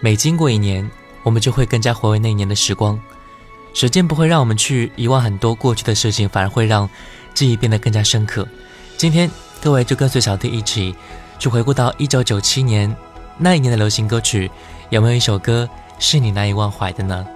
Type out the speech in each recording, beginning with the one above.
每经过一年，我们就会更加回味那一年的时光。时间不会让我们去遗忘很多过去的事情，反而会让记忆变得更加深刻。今天，各位就跟随小弟一起去回顾到一九九七年那一年的流行歌曲，有没有一首歌是你难以忘怀的呢？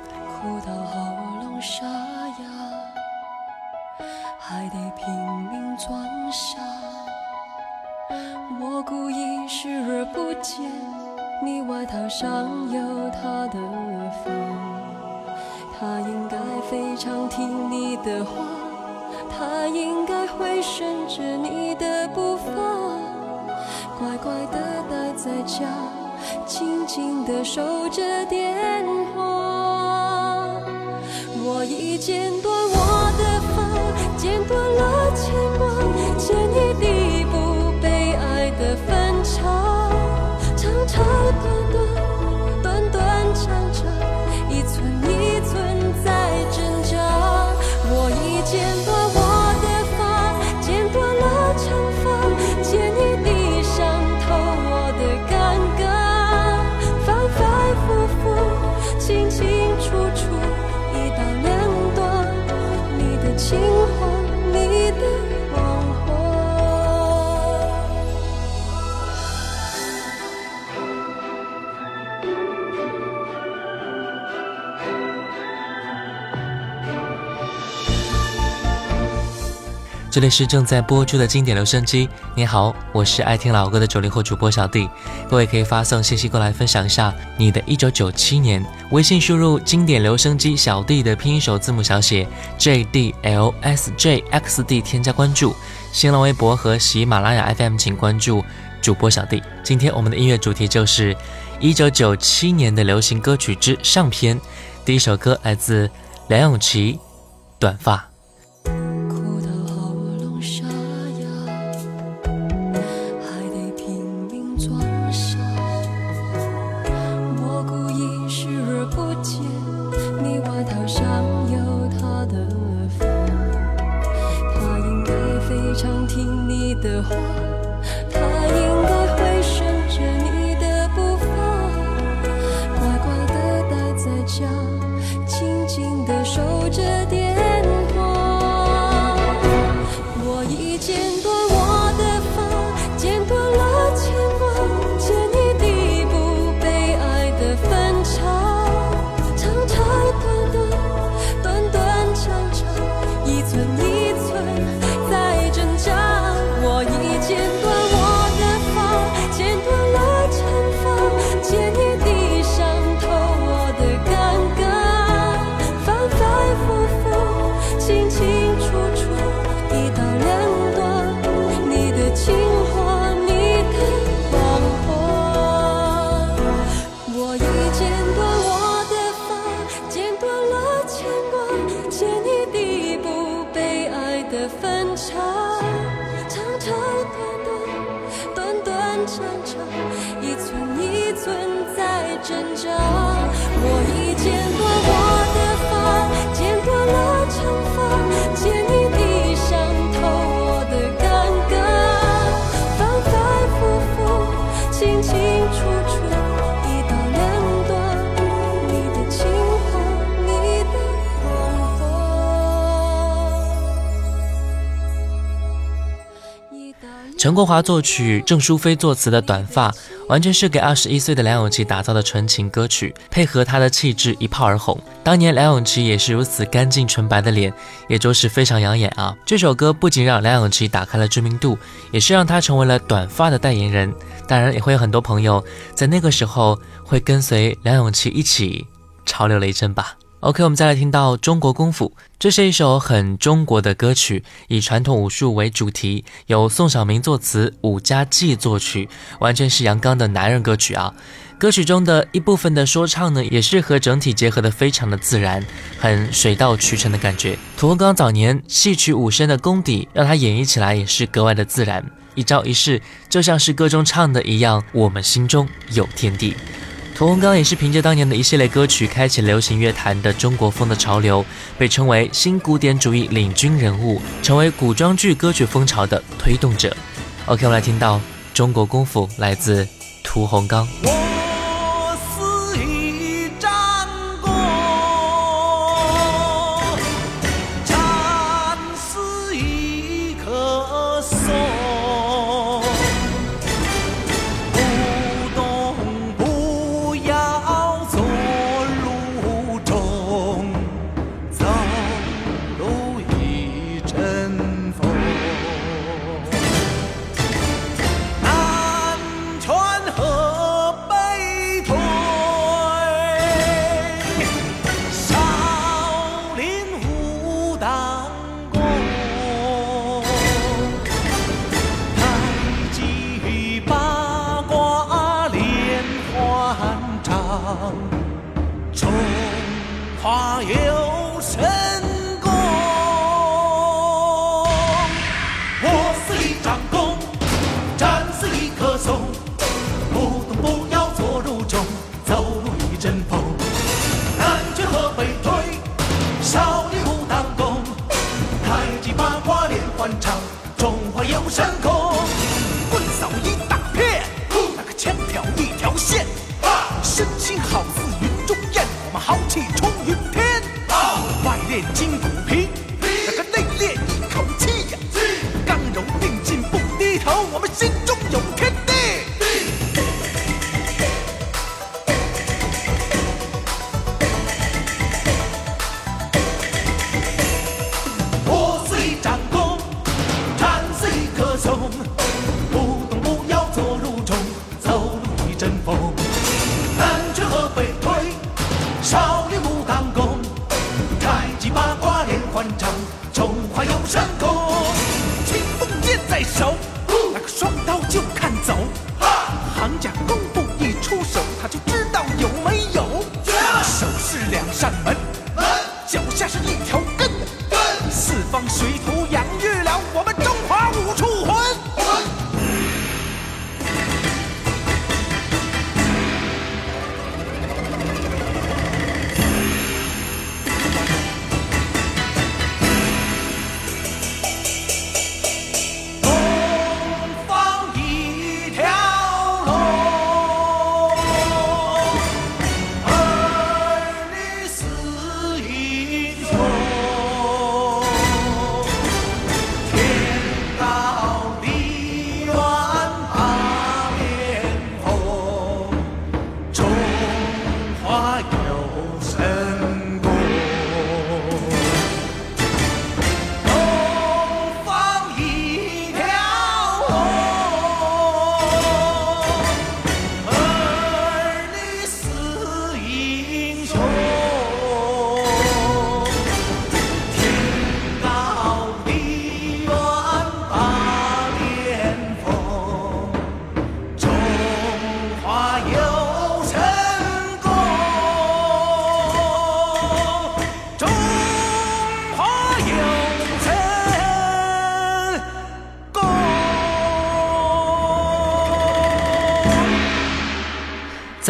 里是正在播出的经典留声机。你好，我是爱听老歌的九零后主播小弟。各位可以发送信息过来分享一下你的一九九七年。微信输入“经典留声机小弟”的拼音首字母小写 J D L S J X D，添加关注。新浪微博和喜马拉雅 FM 请关注主播小弟。今天我们的音乐主题就是一九九七年的流行歌曲之上篇。第一首歌来自梁咏琪，《短发》。陈国华作曲，郑淑菲作词的《短发》，完全是给二十一岁的梁咏琪打造的纯情歌曲，配合她的气质一炮而红。当年梁咏琪也是如此干净纯白的脸，也着实非常养眼啊。这首歌不仅让梁咏琪打开了知名度，也是让她成为了短发的代言人。当然，也会有很多朋友在那个时候会跟随梁咏琪一起潮流了一阵吧。OK，我们再来听到《中国功夫》，这是一首很中国的歌曲，以传统武术为主题，由宋晓明作词，伍家骥作曲，完全是阳刚的男人歌曲啊。歌曲中的一部分的说唱呢，也是和整体结合的非常的自然，很水到渠成的感觉。屠洪刚早年戏曲武生的功底，让他演绎起来也是格外的自然，一招一式就像是歌中唱的一样，我们心中有天地。屠洪刚也是凭借当年的一系列歌曲，开启流行乐坛的中国风的潮流，被称为新古典主义领军人物，成为古装剧歌曲风潮的推动者。OK，我们来听到《中国功夫》，来自屠洪刚。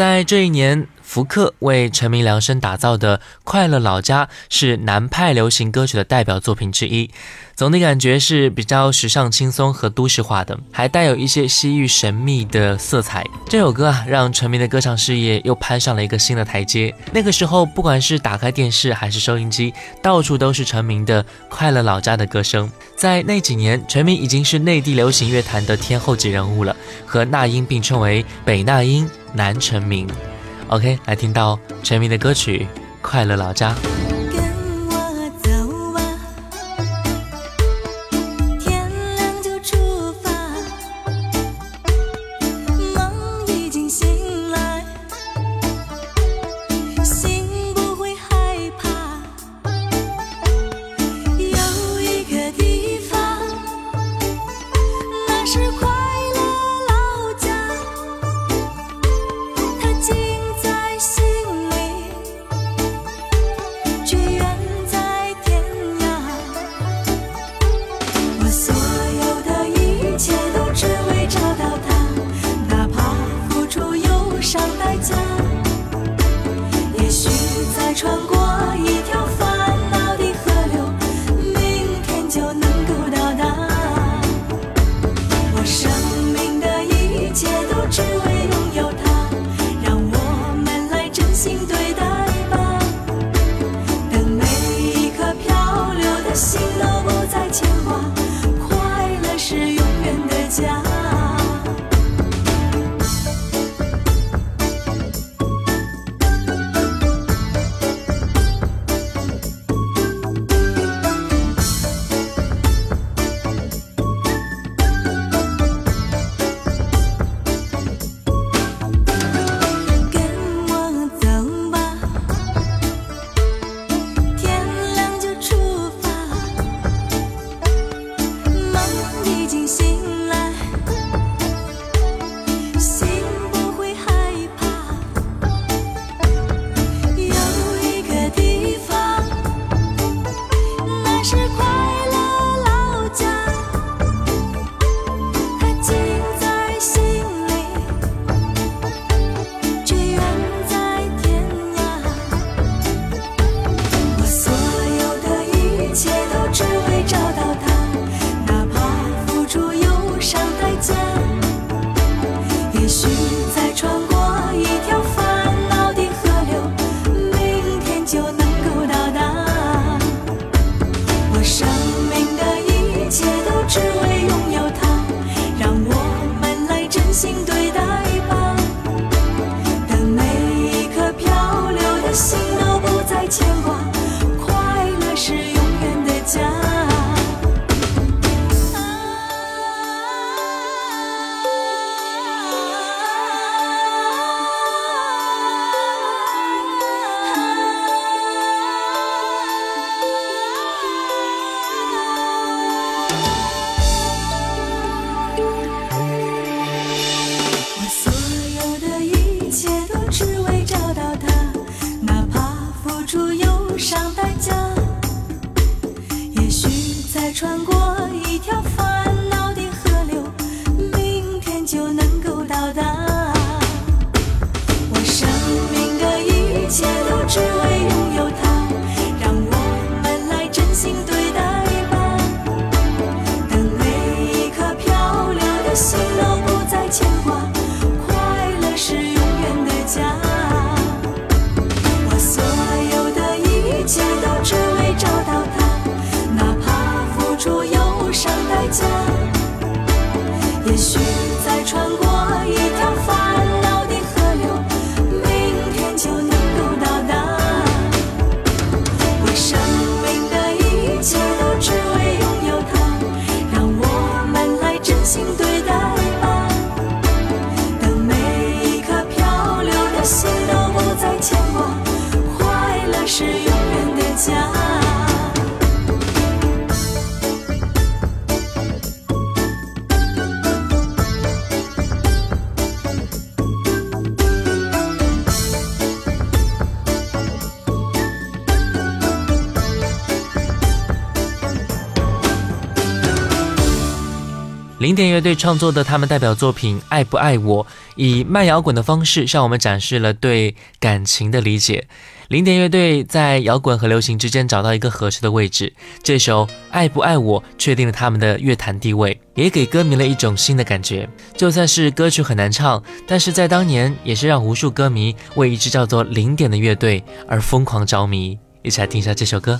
在这一年，福克为陈明量身打造的《快乐老家》是南派流行歌曲的代表作品之一。总体感觉是比较时尚、轻松和都市化的，还带有一些西域神秘的色彩。这首歌啊，让陈明的歌唱事业又攀上了一个新的台阶。那个时候，不管是打开电视还是收音机，到处都是陈明的《快乐老家》的歌声。在那几年，陈明已经是内地流行乐坛的天后级人物了，和那英并称为“北那英，南陈明”。OK，来听到成名的歌曲《快乐老家》。零点乐队创作的他们代表作品《爱不爱我》，以慢摇滚的方式向我们展示了对感情的理解。零点乐队在摇滚和流行之间找到一个合适的位置。这首《爱不爱我》确定了他们的乐坛地位，也给歌迷了一种新的感觉。就算是歌曲很难唱，但是在当年也是让无数歌迷为一支叫做零点的乐队而疯狂着迷。一起来听一下这首歌。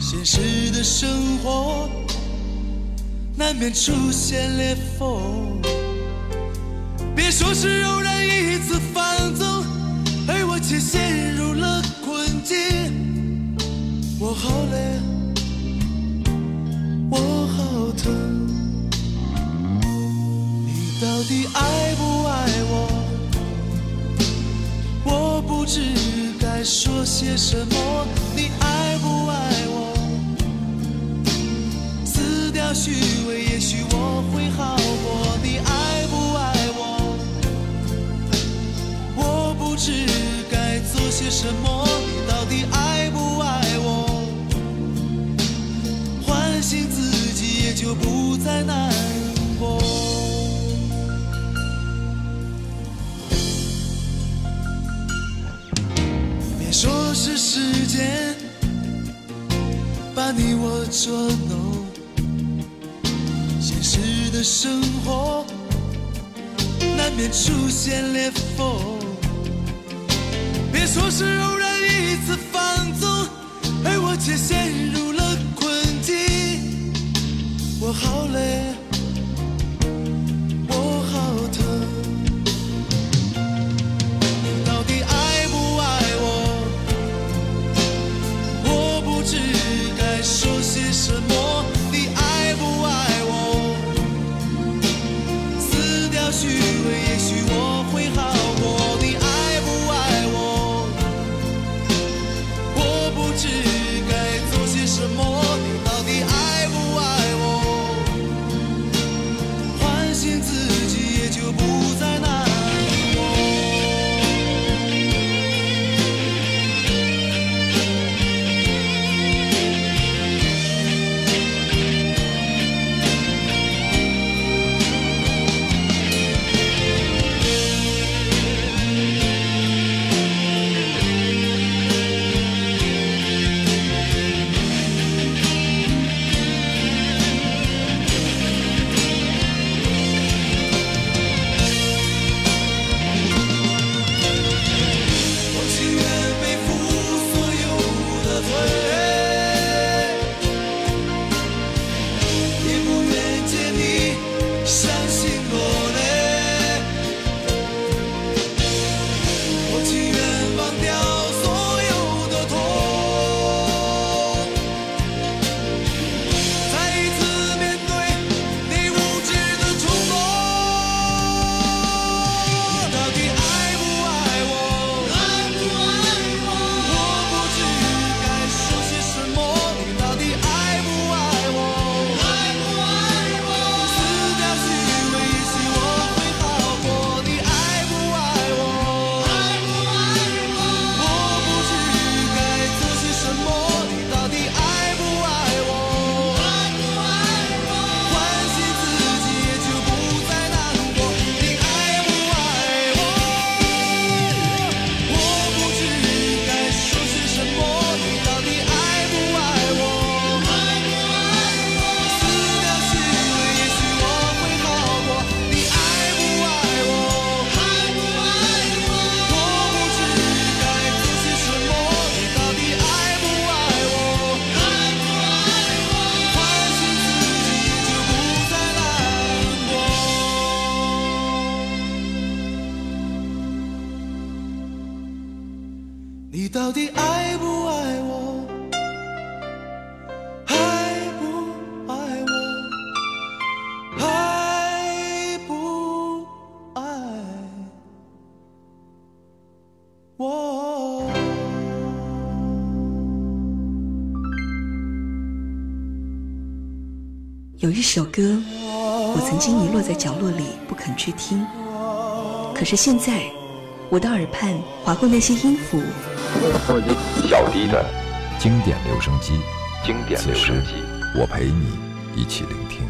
现实的生活难免出现裂缝。别说是偶然一次放纵，而我却陷入了困境。我好累，我好疼。你到底爱不爱我？我不知该说些什么。虚伪，也许我会好过。你爱不爱我？我不知该做些什么。你到底爱不爱我？唤醒自己，也就不再难过。别说是时间把你我捉弄，的生活难免出现裂缝。别说是偶然一次放纵，而我却陷入了困境。我好累，去听，可是现在，我的耳畔划过那些音符，小弟的经典留声机，经典此时留声机。我陪你一起聆听。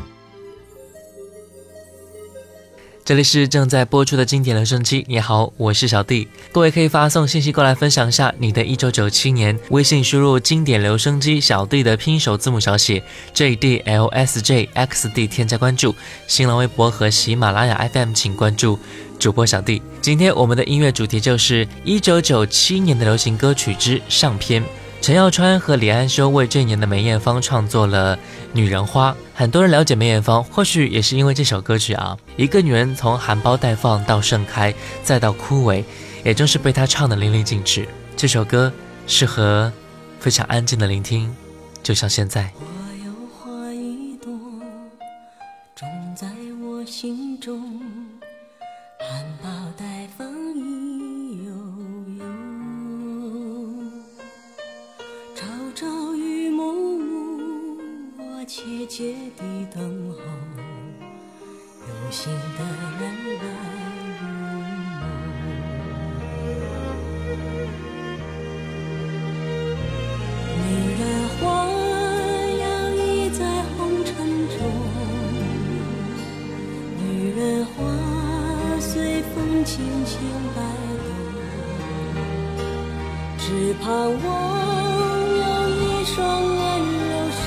这里是正在播出的经典留声机。你好，我是小弟。各位可以发送信息过来分享一下你的1997年，微信输入“经典留声机小弟”的拼手字母小写 J D L S J X D，添加关注。新浪微博和喜马拉雅 FM 请关注主播小弟。今天我们的音乐主题就是1997年的流行歌曲之上篇。陈耀川和李安修为这一年的梅艳芳创作了《女人花》，很多人了解梅艳芳，或许也是因为这首歌曲啊。一个女人从含苞待放到盛开，再到枯萎，也正是被她唱得淋漓尽致。这首歌适合非常安静的聆听，就像现在。切切地等候，有心的人来入梦。女人花摇曳在红尘中，女人花随风轻轻摆动，只盼望有一双温柔手，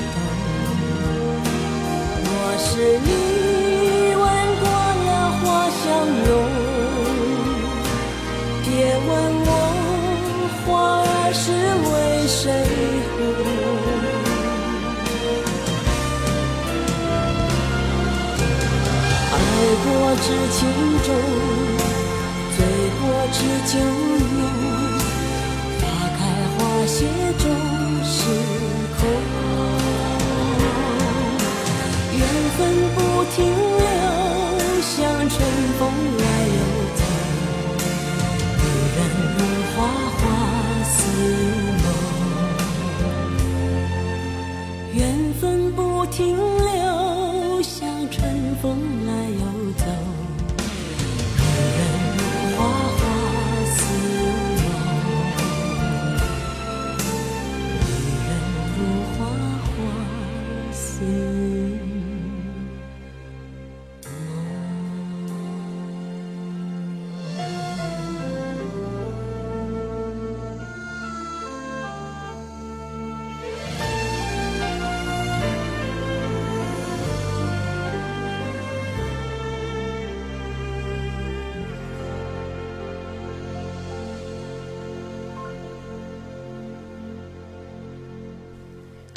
是你吻过了花香浓，别问我花儿是为谁红。爱过知情重，醉过知酒浓。不停留，像春风来又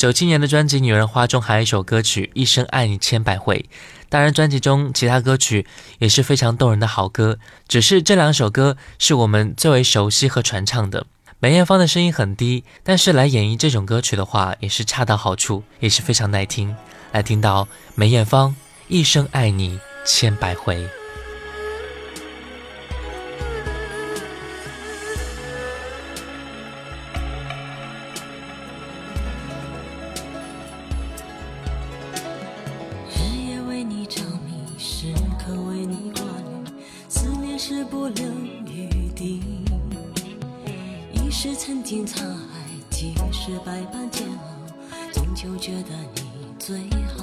九七年的专辑《女人花》中还有一首歌曲《一生爱你千百回》，当然专辑中其他歌曲也是非常动人的好歌，只是这两首歌是我们最为熟悉和传唱的。梅艳芳的声音很低，但是来演绎这种歌曲的话，也是恰到好处，也是非常耐听。来听到梅艳芳《一生爱你千百回》。是曾经沧海，几世百般煎熬，终究觉得你最好。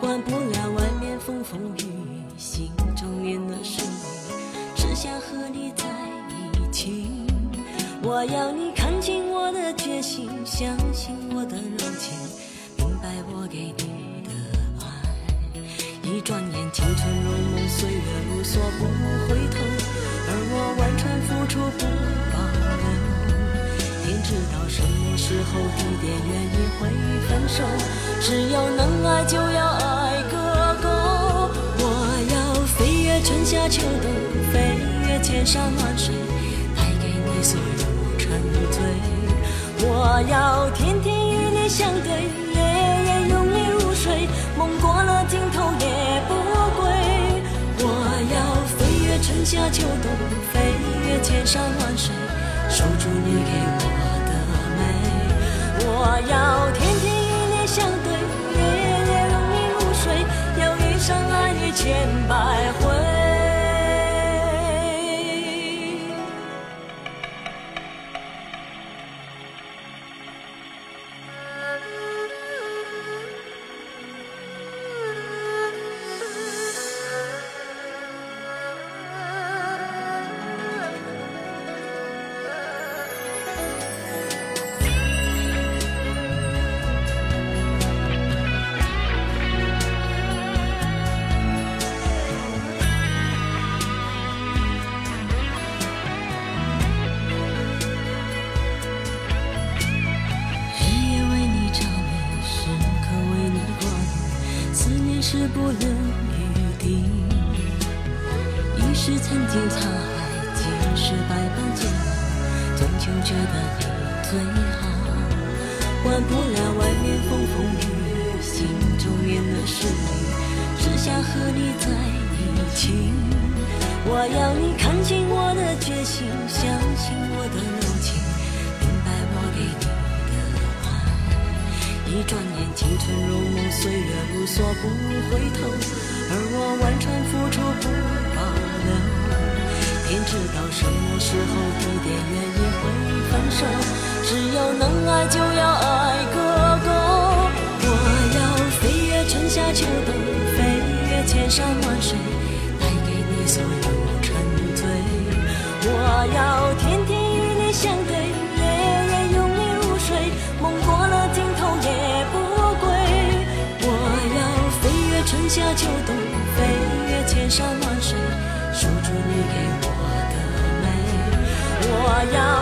管不了外面风风雨雨，心中念的是你，只想和你在一起。我要你看清我的决心，相信我的柔情，明白我给你的爱。一转眼，青春如梦，岁月如梭，不回头。而我完全付出不。知道什么时候、地点、原因会分手。只要能爱，就要爱个够。我要飞越春夏秋冬，飞越千山万水，带给你所有沉醉。我要天天与你相对，夜夜拥你入睡，梦过了尽头也不归。我要飞越春夏秋冬，飞越千山万水，守住你给我。我要天天要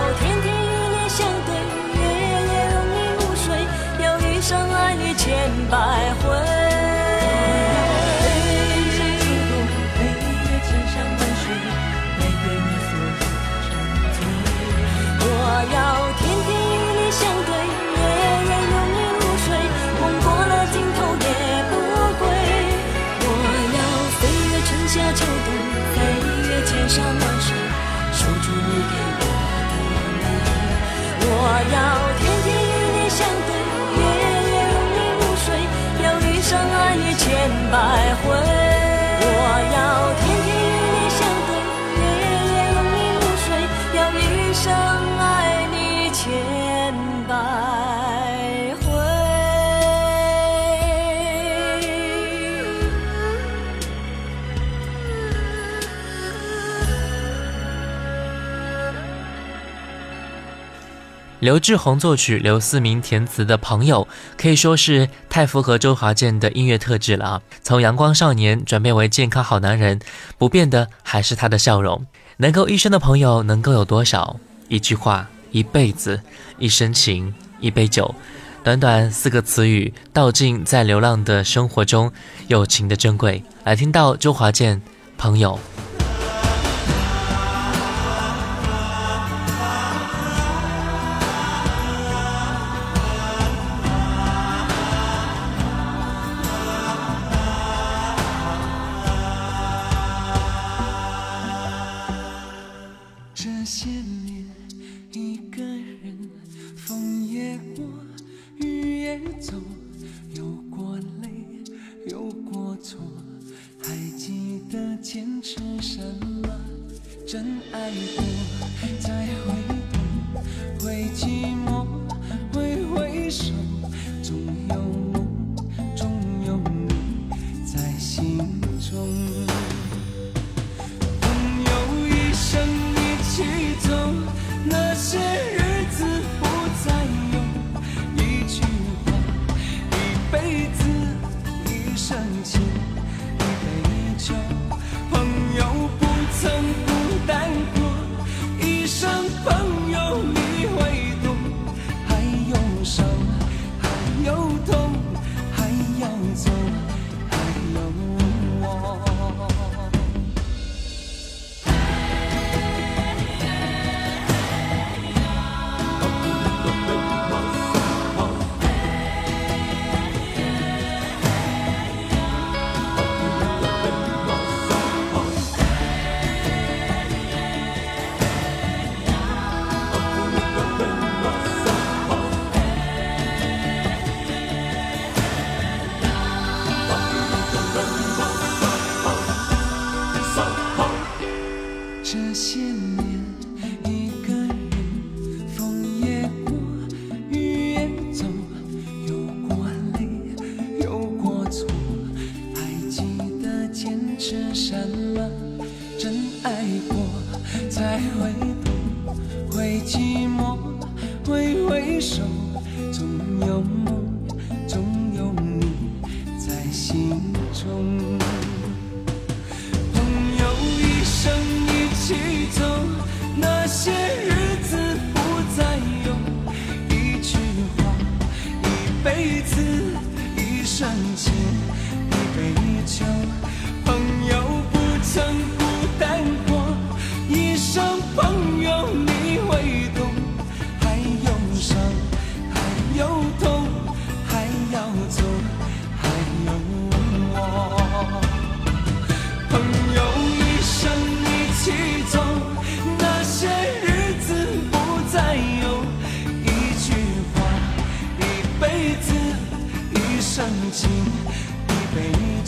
刘志宏作曲，刘思明填词的《朋友》可以说是太符合周华健的音乐特质了啊！从阳光少年转变为健康好男人，不变的还是他的笑容。能够一生的朋友能够有多少？一句话，一辈子，一生情，一杯酒。短短四个词语，道尽在流浪的生活中友情的珍贵。来听到周华健《朋友》。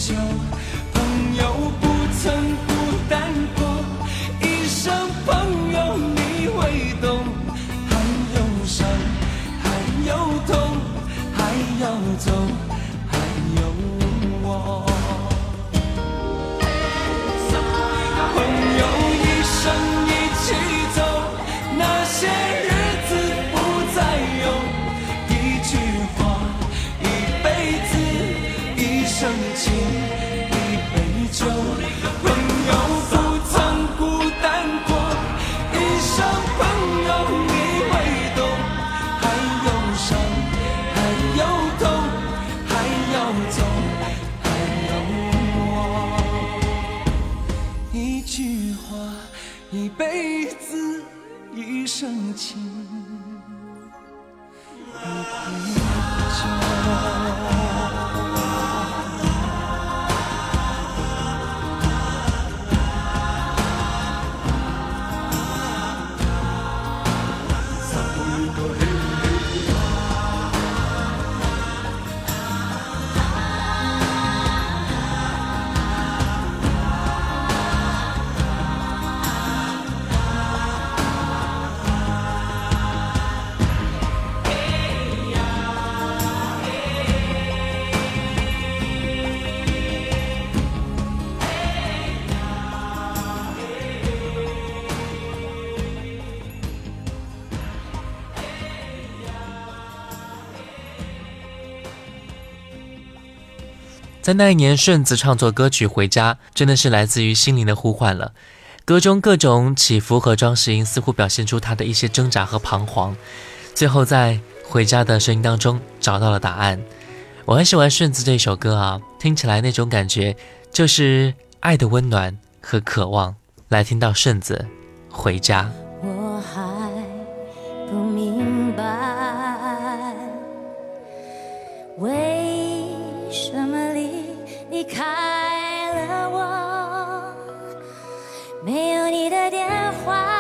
杯在那一年，顺子创作歌曲《回家》，真的是来自于心灵的呼唤了。歌中各种起伏和装饰音，似乎表现出他的一些挣扎和彷徨。最后在回家的声音当中找到了答案。我很喜欢顺子这首歌啊，听起来那种感觉就是爱的温暖和渴望。来听到顺子回家。没有你的电话，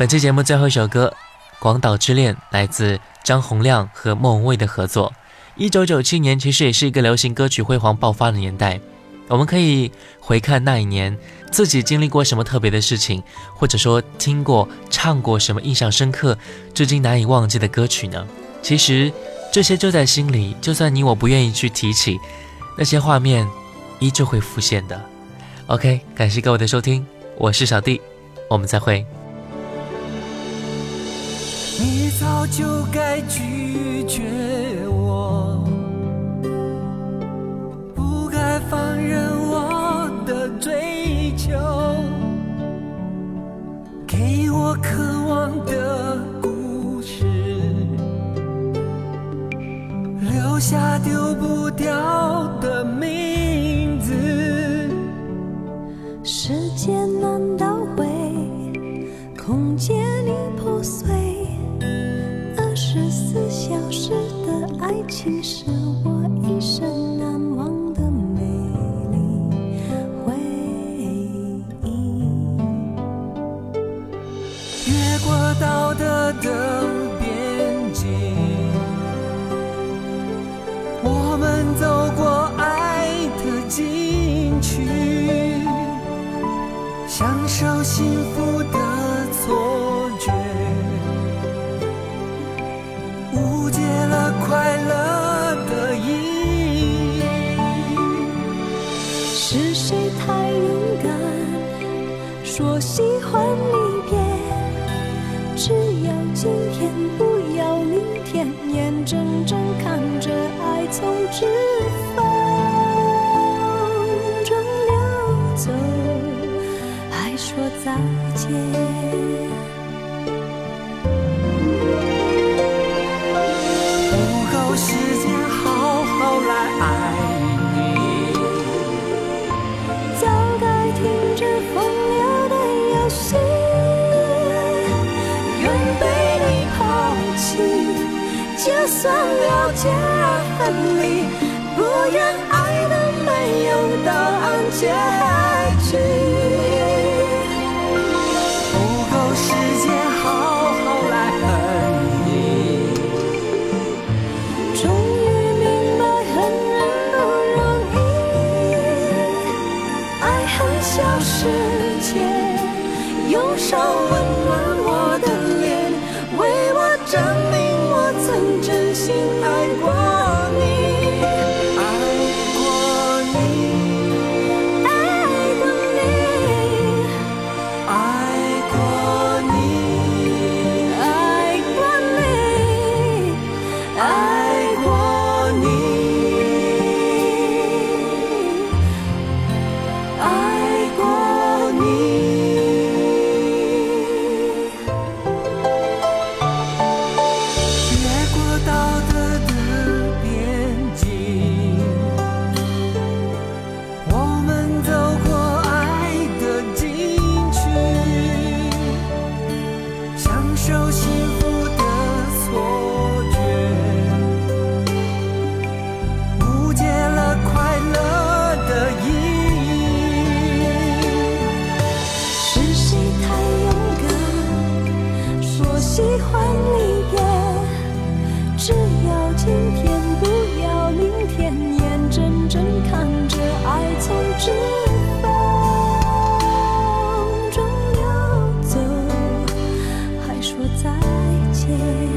本期节目最后一首歌《广岛之恋》来自张洪亮和莫文蔚的合作。一九九七年其实也是一个流行歌曲辉煌爆发的年代，我们可以回看那一年自己经历过什么特别的事情，或者说听过、唱过什么印象深刻、至今难以忘记的歌曲呢？其实这些就在心里，就算你我不愿意去提起，那些画面依旧会浮现的。OK，感谢各位的收听，我是小弟，我们再会。你早就该拒绝我不该放任我的追求给我渴望的故事留下丢不掉的名字。时间难倒回空间已破碎爱情是我一生难忘的美丽回忆。越过道德的算了解恨你，不愿爱的没有答案结局。不够时间好好来恨你，终于明白恨人不容易，爱恨消失前，用手温暖。Jesus.